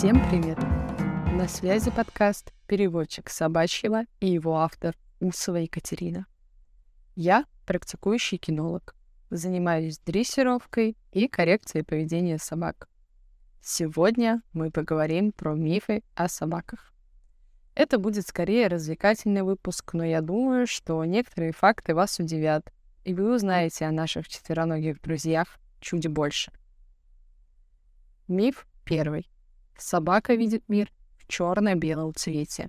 Всем привет! На связи подкаст «Переводчик собачьего» и его автор Усова Екатерина. Я практикующий кинолог, занимаюсь дрессировкой и коррекцией поведения собак. Сегодня мы поговорим про мифы о собаках. Это будет скорее развлекательный выпуск, но я думаю, что некоторые факты вас удивят, и вы узнаете о наших четвероногих друзьях чуть больше. Миф первый. Собака видит мир в черно-белом цвете.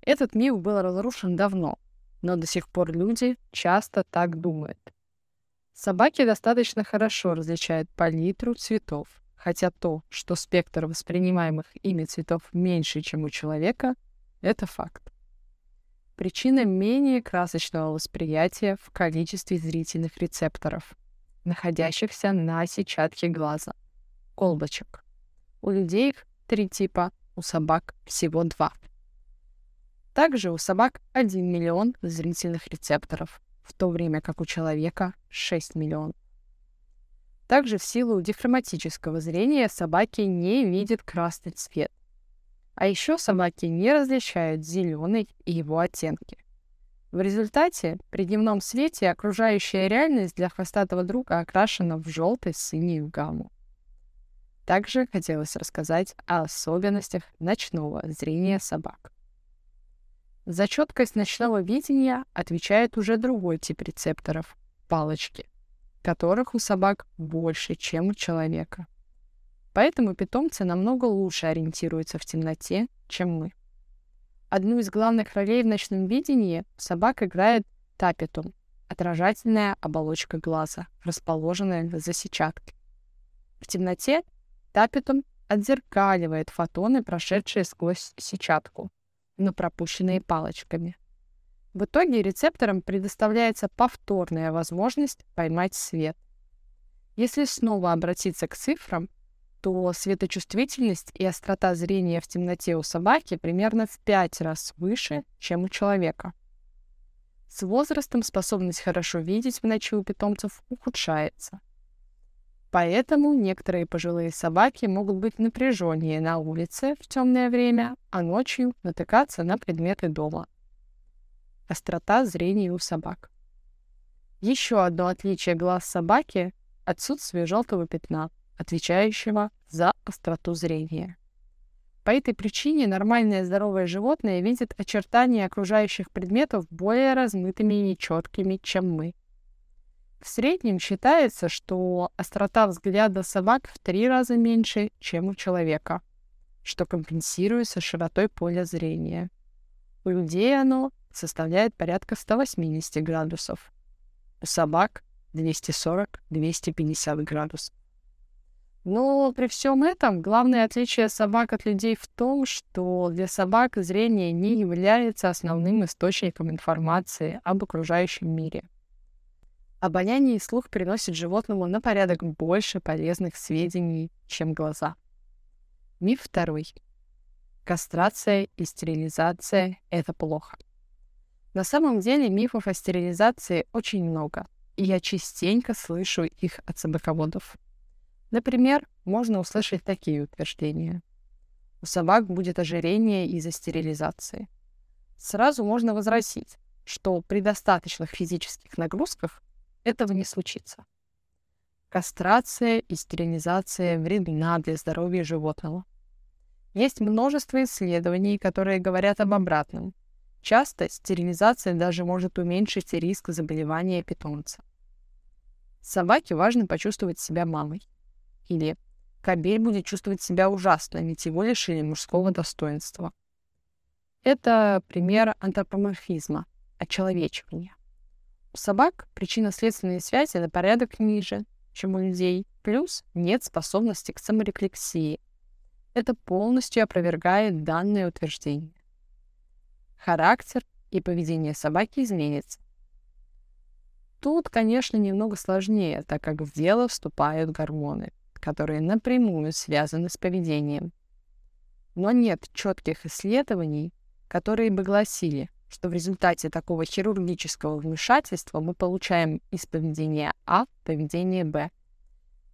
Этот миф был разрушен давно, но до сих пор люди часто так думают. Собаки достаточно хорошо различают палитру цветов, хотя то, что спектр воспринимаемых ими цветов меньше, чем у человека, это факт. Причина менее красочного восприятия в количестве зрительных рецепторов, находящихся на сетчатке глаза, колбочек. У людей их три типа, у собак всего два. Также у собак 1 миллион зрительных рецепторов, в то время как у человека 6 миллионов. Также в силу дихроматического зрения собаки не видят красный цвет. А еще собаки не различают зеленый и его оттенки. В результате при дневном свете окружающая реальность для хвостатого друга окрашена в желто-синюю гамму. Также хотелось рассказать о особенностях ночного зрения собак. За четкость ночного видения отвечает уже другой тип рецепторов — палочки, которых у собак больше, чем у человека. Поэтому питомцы намного лучше ориентируются в темноте, чем мы. Одну из главных ролей в ночном видении собак играет тапетум — отражательная оболочка глаза, расположенная за сетчаткой. В темноте Тапетум отзеркаливает фотоны, прошедшие сквозь сетчатку, но пропущенные палочками. В итоге рецепторам предоставляется повторная возможность поймать свет. Если снова обратиться к цифрам, то светочувствительность и острота зрения в темноте у собаки примерно в 5 раз выше, чем у человека. С возрастом способность хорошо видеть в ночи у питомцев ухудшается. Поэтому некоторые пожилые собаки могут быть напряженнее на улице в темное время, а ночью натыкаться на предметы дома. Острота зрения у собак. Еще одно отличие глаз собаки — отсутствие желтого пятна, отвечающего за остроту зрения. По этой причине нормальное здоровое животное видит очертания окружающих предметов более размытыми и нечеткими, чем мы — в среднем считается, что острота взгляда собак в три раза меньше, чем у человека, что компенсируется широтой поля зрения. У людей оно составляет порядка 180 градусов. У собак 240-250 градусов. Но при всем этом главное отличие собак от людей в том, что для собак зрение не является основным источником информации об окружающем мире – Обоняние и слух приносят животному на порядок больше полезных сведений, чем глаза. Миф второй. Кастрация и стерилизация — это плохо. На самом деле мифов о стерилизации очень много, и я частенько слышу их от собаководов. Например, можно услышать такие утверждения. У собак будет ожирение из-за стерилизации. Сразу можно возразить, что при достаточных физических нагрузках этого не случится. Кастрация и стерилизация вредна для здоровья животного. Есть множество исследований, которые говорят об обратном. Часто стерилизация даже может уменьшить риск заболевания питомца. Собаке важно почувствовать себя мамой. Или кобель будет чувствовать себя ужасно, ведь его лишили мужского достоинства. Это пример антропоморфизма, очеловечивания. Собак причинно-следственные связи на порядок ниже, чем у людей, плюс нет способности к саморефлексии. Это полностью опровергает данное утверждение. Характер и поведение собаки изменится. Тут, конечно, немного сложнее, так как в дело вступают гормоны, которые напрямую связаны с поведением. Но нет четких исследований, которые бы гласили, что в результате такого хирургического вмешательства мы получаем из поведения А поведение Б.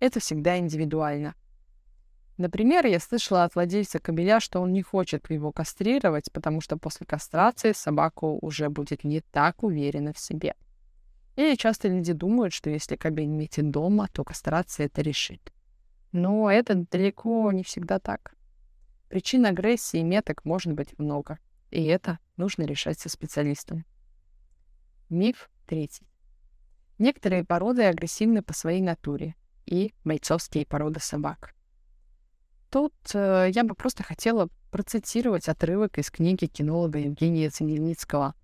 Это всегда индивидуально. Например, я слышала от владельца кобеля, что он не хочет его кастрировать, потому что после кастрации собака уже будет не так уверена в себе. Или часто люди думают, что если кобель метит дома, то кастрация это решит. Но это далеко не всегда так. Причин агрессии и меток может быть много, и это нужно решать со специалистом. Миф третий. Некоторые породы агрессивны по своей натуре, и бойцовские породы собак. Тут э, я бы просто хотела процитировать отрывок из книги кинолога Евгения Ценельницкого.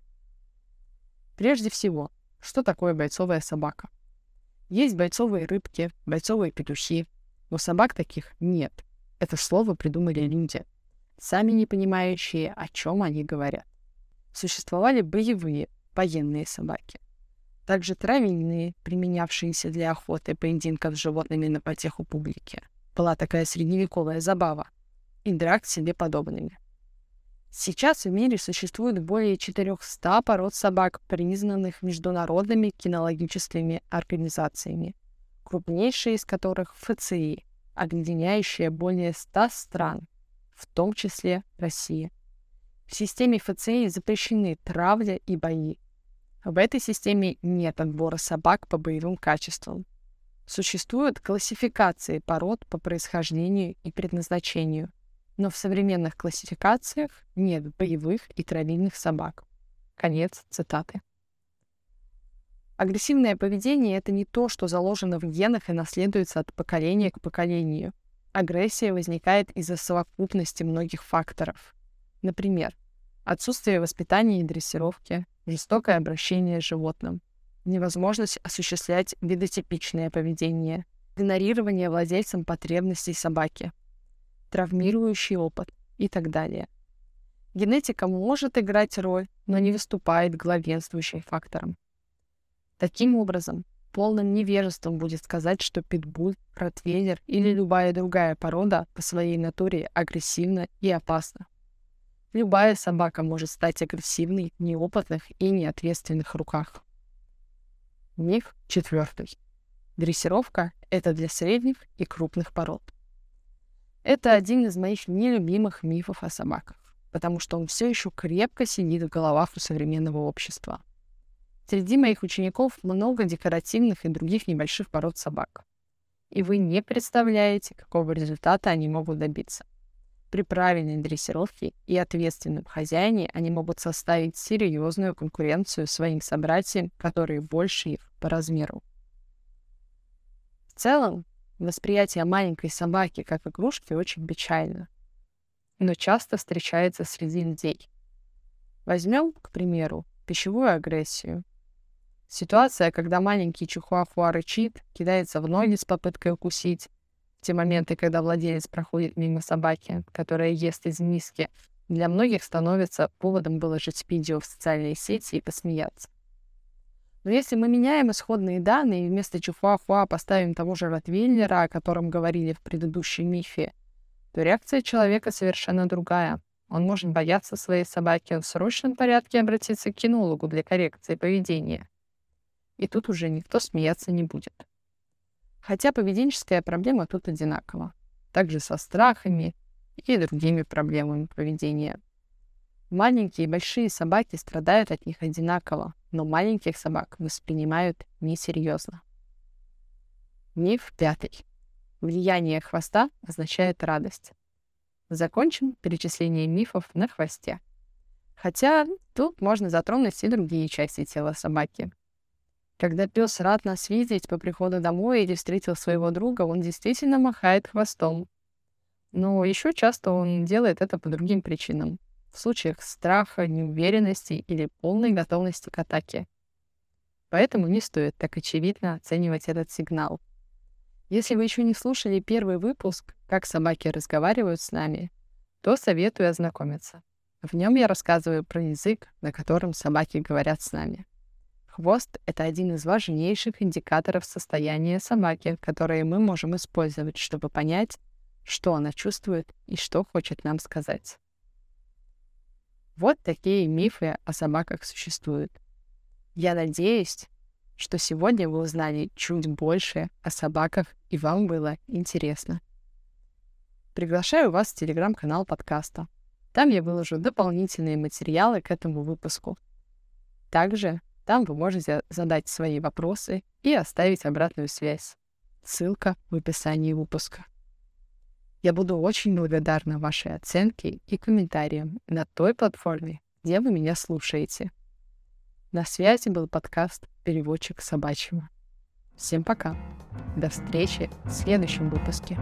Прежде всего, что такое бойцовая собака? Есть бойцовые рыбки, бойцовые петухи, но собак таких нет. Это слово придумали люди, сами не понимающие, о чем они говорят. Существовали боевые, военные собаки. Также травильные, применявшиеся для охоты поединков с животными на потеху публики. Была такая средневековая забава. И драк себе подобными. Сейчас в мире существует более 400 пород собак, признанных международными кинологическими организациями, крупнейшие из которых ФЦИ, объединяющая более 100 стран, в том числе Россия. В системе ФЦИ запрещены травля и бои. В этой системе нет отбора собак по боевым качествам. Существуют классификации пород по происхождению и предназначению – но в современных классификациях нет боевых и травильных собак. Конец цитаты. Агрессивное поведение — это не то, что заложено в генах и наследуется от поколения к поколению. Агрессия возникает из-за совокупности многих факторов. Например, отсутствие воспитания и дрессировки, жестокое обращение с животным, невозможность осуществлять видотипичное поведение, игнорирование владельцем потребностей собаки, травмирующий опыт и так далее. Генетика может играть роль, но не выступает главенствующим фактором. Таким образом, полным невежеством будет сказать, что питбуль, ротвейлер или любая другая порода по своей натуре агрессивна и опасна. Любая собака может стать агрессивной в неопытных и неответственных руках. Миф четвертый. Дрессировка — это для средних и крупных пород. Это один из моих нелюбимых мифов о собаках, потому что он все еще крепко сидит в головах у современного общества. Среди моих учеников много декоративных и других небольших пород собак. И вы не представляете, какого результата они могут добиться. При правильной дрессировке и ответственном хозяине они могут составить серьезную конкуренцию своим собратьям, которые больше их по размеру. В целом, Восприятие маленькой собаки как игрушки очень печально, но часто встречается среди людей. Возьмем, к примеру, пищевую агрессию. Ситуация, когда маленький чихуахуа рычит, кидается в ноги с попыткой укусить. Те моменты, когда владелец проходит мимо собаки, которая ест из миски, для многих становится поводом выложить видео в социальные сети и посмеяться. Но если мы меняем исходные данные и вместо Чихуахуа поставим того же Ротвейлера, о котором говорили в предыдущем мифе, то реакция человека совершенно другая. Он может бояться своей собаки, в срочном порядке обратиться к кинологу для коррекции поведения. И тут уже никто смеяться не будет. Хотя поведенческая проблема тут одинакова. Также со страхами и другими проблемами поведения. Маленькие и большие собаки страдают от них одинаково, но маленьких собак воспринимают несерьезно. Миф пятый. Влияние хвоста означает радость. Закончим перечисление мифов на хвосте. Хотя тут можно затронуть и другие части тела собаки. Когда пес рад нас видеть по приходу домой или встретил своего друга, он действительно махает хвостом. Но еще часто он делает это по другим причинам в случаях страха, неуверенности или полной готовности к атаке. Поэтому не стоит так очевидно оценивать этот сигнал. Если вы еще не слушали первый выпуск «Как собаки разговаривают с нами», то советую ознакомиться. В нем я рассказываю про язык, на котором собаки говорят с нами. Хвост — это один из важнейших индикаторов состояния собаки, которые мы можем использовать, чтобы понять, что она чувствует и что хочет нам сказать. Вот такие мифы о собаках существуют. Я надеюсь, что сегодня вы узнали чуть больше о собаках и вам было интересно. приглашаю вас в телеграм-канал подкаста. Там я выложу дополнительные материалы к этому выпуску. Также там вы можете задать свои вопросы и оставить обратную связь. Ссылка в описании выпуска. Я буду очень благодарна вашей оценке и комментариям на той платформе, где вы меня слушаете. На связи был подкаст «Переводчик собачьего». Всем пока. До встречи в следующем выпуске.